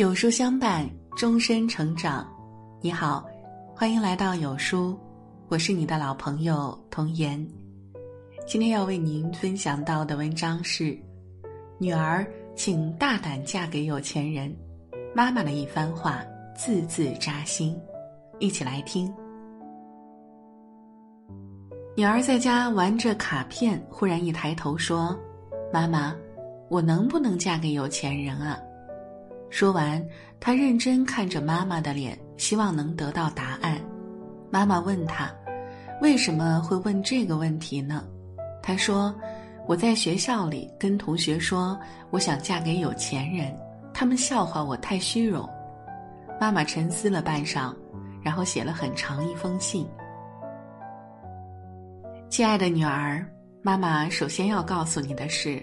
有书相伴，终身成长。你好，欢迎来到有书，我是你的老朋友童言。今天要为您分享到的文章是：女儿，请大胆嫁给有钱人。妈妈的一番话，字字扎心。一起来听。女儿在家玩着卡片，忽然一抬头说：“妈妈，我能不能嫁给有钱人啊？”说完，他认真看着妈妈的脸，希望能得到答案。妈妈问他：“为什么会问这个问题呢？”他说：“我在学校里跟同学说我想嫁给有钱人，他们笑话我太虚荣。”妈妈沉思了半晌，然后写了很长一封信：“亲爱的女儿，妈妈首先要告诉你的是，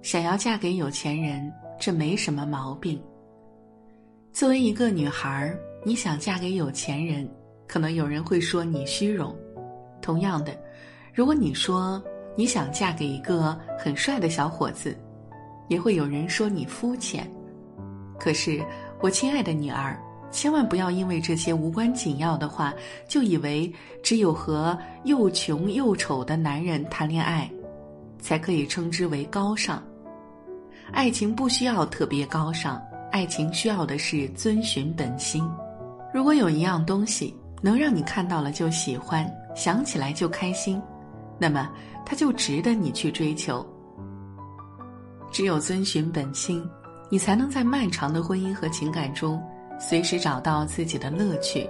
想要嫁给有钱人。”这没什么毛病。作为一个女孩，你想嫁给有钱人，可能有人会说你虚荣。同样的，如果你说你想嫁给一个很帅的小伙子，也会有人说你肤浅。可是，我亲爱的女儿，千万不要因为这些无关紧要的话，就以为只有和又穷又丑的男人谈恋爱，才可以称之为高尚。爱情不需要特别高尚，爱情需要的是遵循本心。如果有一样东西能让你看到了就喜欢，想起来就开心，那么它就值得你去追求。只有遵循本心，你才能在漫长的婚姻和情感中，随时找到自己的乐趣。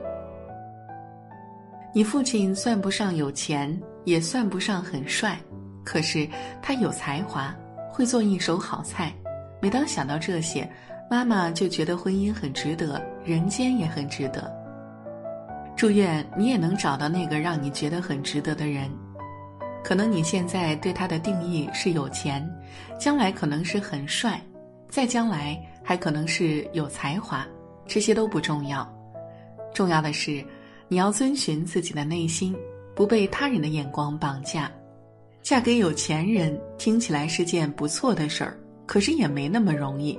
你父亲算不上有钱，也算不上很帅，可是他有才华。会做一手好菜，每当想到这些，妈妈就觉得婚姻很值得，人间也很值得。祝愿你也能找到那个让你觉得很值得的人。可能你现在对他的定义是有钱，将来可能是很帅，再将来还可能是有才华，这些都不重要。重要的是，你要遵循自己的内心，不被他人的眼光绑架。嫁给有钱人听起来是件不错的事儿，可是也没那么容易。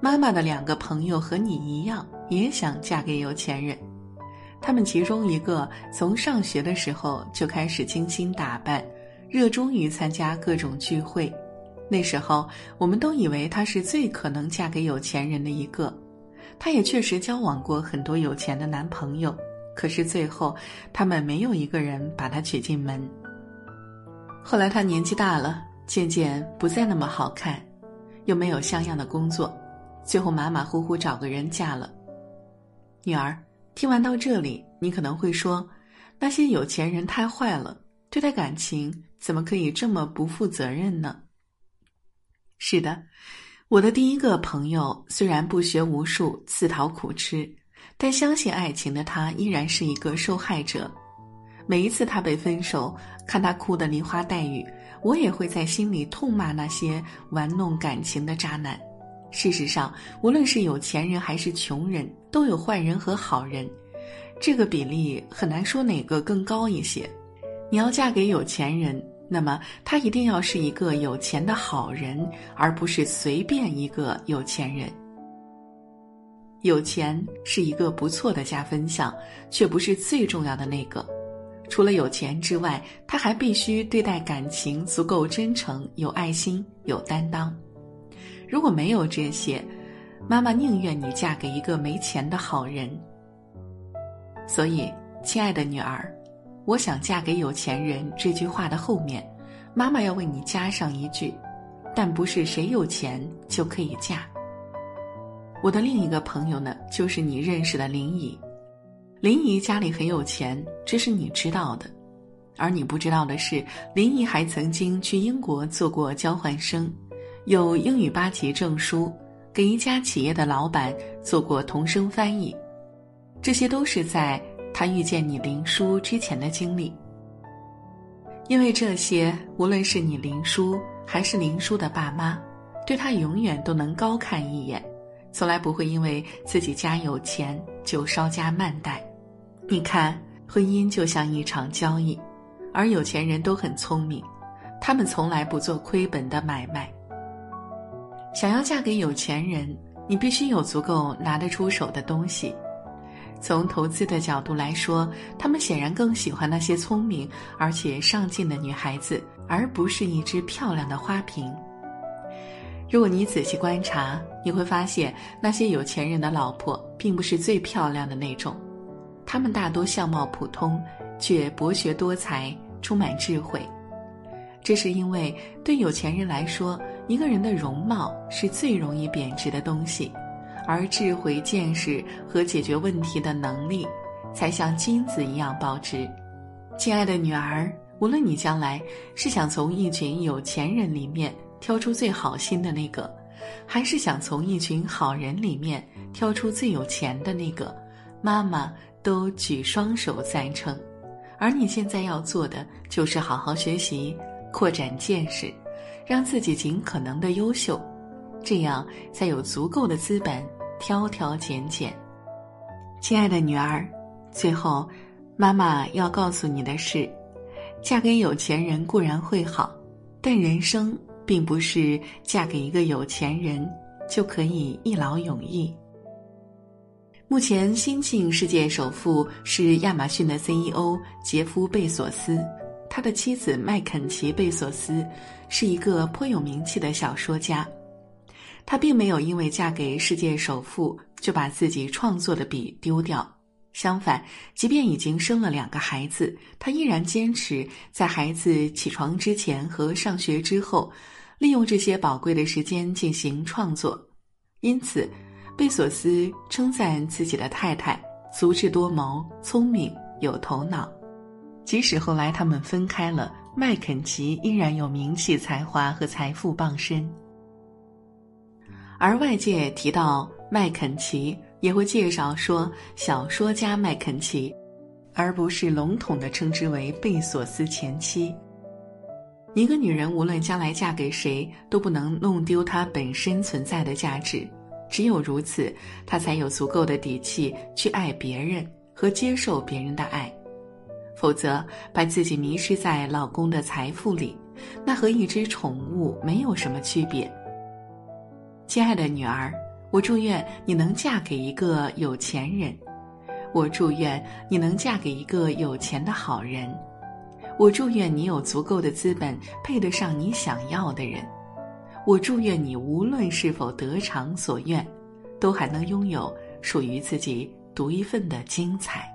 妈妈的两个朋友和你一样，也想嫁给有钱人。他们其中一个从上学的时候就开始精心打扮，热衷于参加各种聚会。那时候我们都以为她是最可能嫁给有钱人的一个。她也确实交往过很多有钱的男朋友，可是最后他们没有一个人把她娶进门。后来他年纪大了，渐渐不再那么好看，又没有像样的工作，最后马马虎虎找个人嫁了。女儿，听完到这里，你可能会说，那些有钱人太坏了，对待感情怎么可以这么不负责任呢？是的，我的第一个朋友虽然不学无术，自讨苦吃，但相信爱情的他依然是一个受害者。每一次他被分手，看他哭得梨花带雨，我也会在心里痛骂那些玩弄感情的渣男。事实上，无论是有钱人还是穷人，都有坏人和好人，这个比例很难说哪个更高一些。你要嫁给有钱人，那么他一定要是一个有钱的好人，而不是随便一个有钱人。有钱是一个不错的加分项，却不是最重要的那个。除了有钱之外，他还必须对待感情足够真诚、有爱心、有担当。如果没有这些，妈妈宁愿你嫁给一个没钱的好人。所以，亲爱的女儿，我想嫁给有钱人这句话的后面，妈妈要为你加上一句：但不是谁有钱就可以嫁。我的另一个朋友呢，就是你认识的林姨。林姨家里很有钱，这是你知道的，而你不知道的是，林姨还曾经去英国做过交换生，有英语八级证书，给一家企业的老板做过同声翻译，这些都是在她遇见你林叔之前的经历。因为这些，无论是你林叔还是林叔的爸妈，对他永远都能高看一眼，从来不会因为自己家有钱就稍加慢待。你看，婚姻就像一场交易，而有钱人都很聪明，他们从来不做亏本的买卖。想要嫁给有钱人，你必须有足够拿得出手的东西。从投资的角度来说，他们显然更喜欢那些聪明而且上进的女孩子，而不是一只漂亮的花瓶。如果你仔细观察，你会发现那些有钱人的老婆并不是最漂亮的那种，他们大多相貌普通，却博学多才，充满智慧。这是因为对有钱人来说，一个人的容貌是最容易贬值的东西，而智慧、见识和解决问题的能力，才像金子一样保值。亲爱的女儿，无论你将来是想从一群有钱人里面，挑出最好心的那个，还是想从一群好人里面挑出最有钱的那个？妈妈都举双手赞成。而你现在要做的就是好好学习，扩展见识，让自己尽可能的优秀，这样才有足够的资本挑挑拣拣。亲爱的女儿，最后，妈妈要告诉你的是：嫁给有钱人固然会好，但人生。并不是嫁给一个有钱人就可以一劳永逸。目前，新晋世界首富是亚马逊的 CEO 杰夫·贝索斯，他的妻子麦肯齐·贝索斯是一个颇有名气的小说家。他并没有因为嫁给世界首富就把自己创作的笔丢掉，相反，即便已经生了两个孩子，他依然坚持在孩子起床之前和上学之后。利用这些宝贵的时间进行创作，因此，贝索斯称赞自己的太太足智多谋、聪明有头脑。即使后来他们分开了，麦肯齐依然有名气、才华和财富傍身。而外界提到麦肯齐，也会介绍说小说家麦肯齐，而不是笼统的称之为贝索斯前妻。一个女人无论将来嫁给谁，都不能弄丢她本身存在的价值。只有如此，她才有足够的底气去爱别人和接受别人的爱。否则，把自己迷失在老公的财富里，那和一只宠物没有什么区别。亲爱的女儿，我祝愿你能嫁给一个有钱人，我祝愿你能嫁给一个有钱的好人。我祝愿你有足够的资本，配得上你想要的人。我祝愿你无论是否得偿所愿，都还能拥有属于自己独一份的精彩。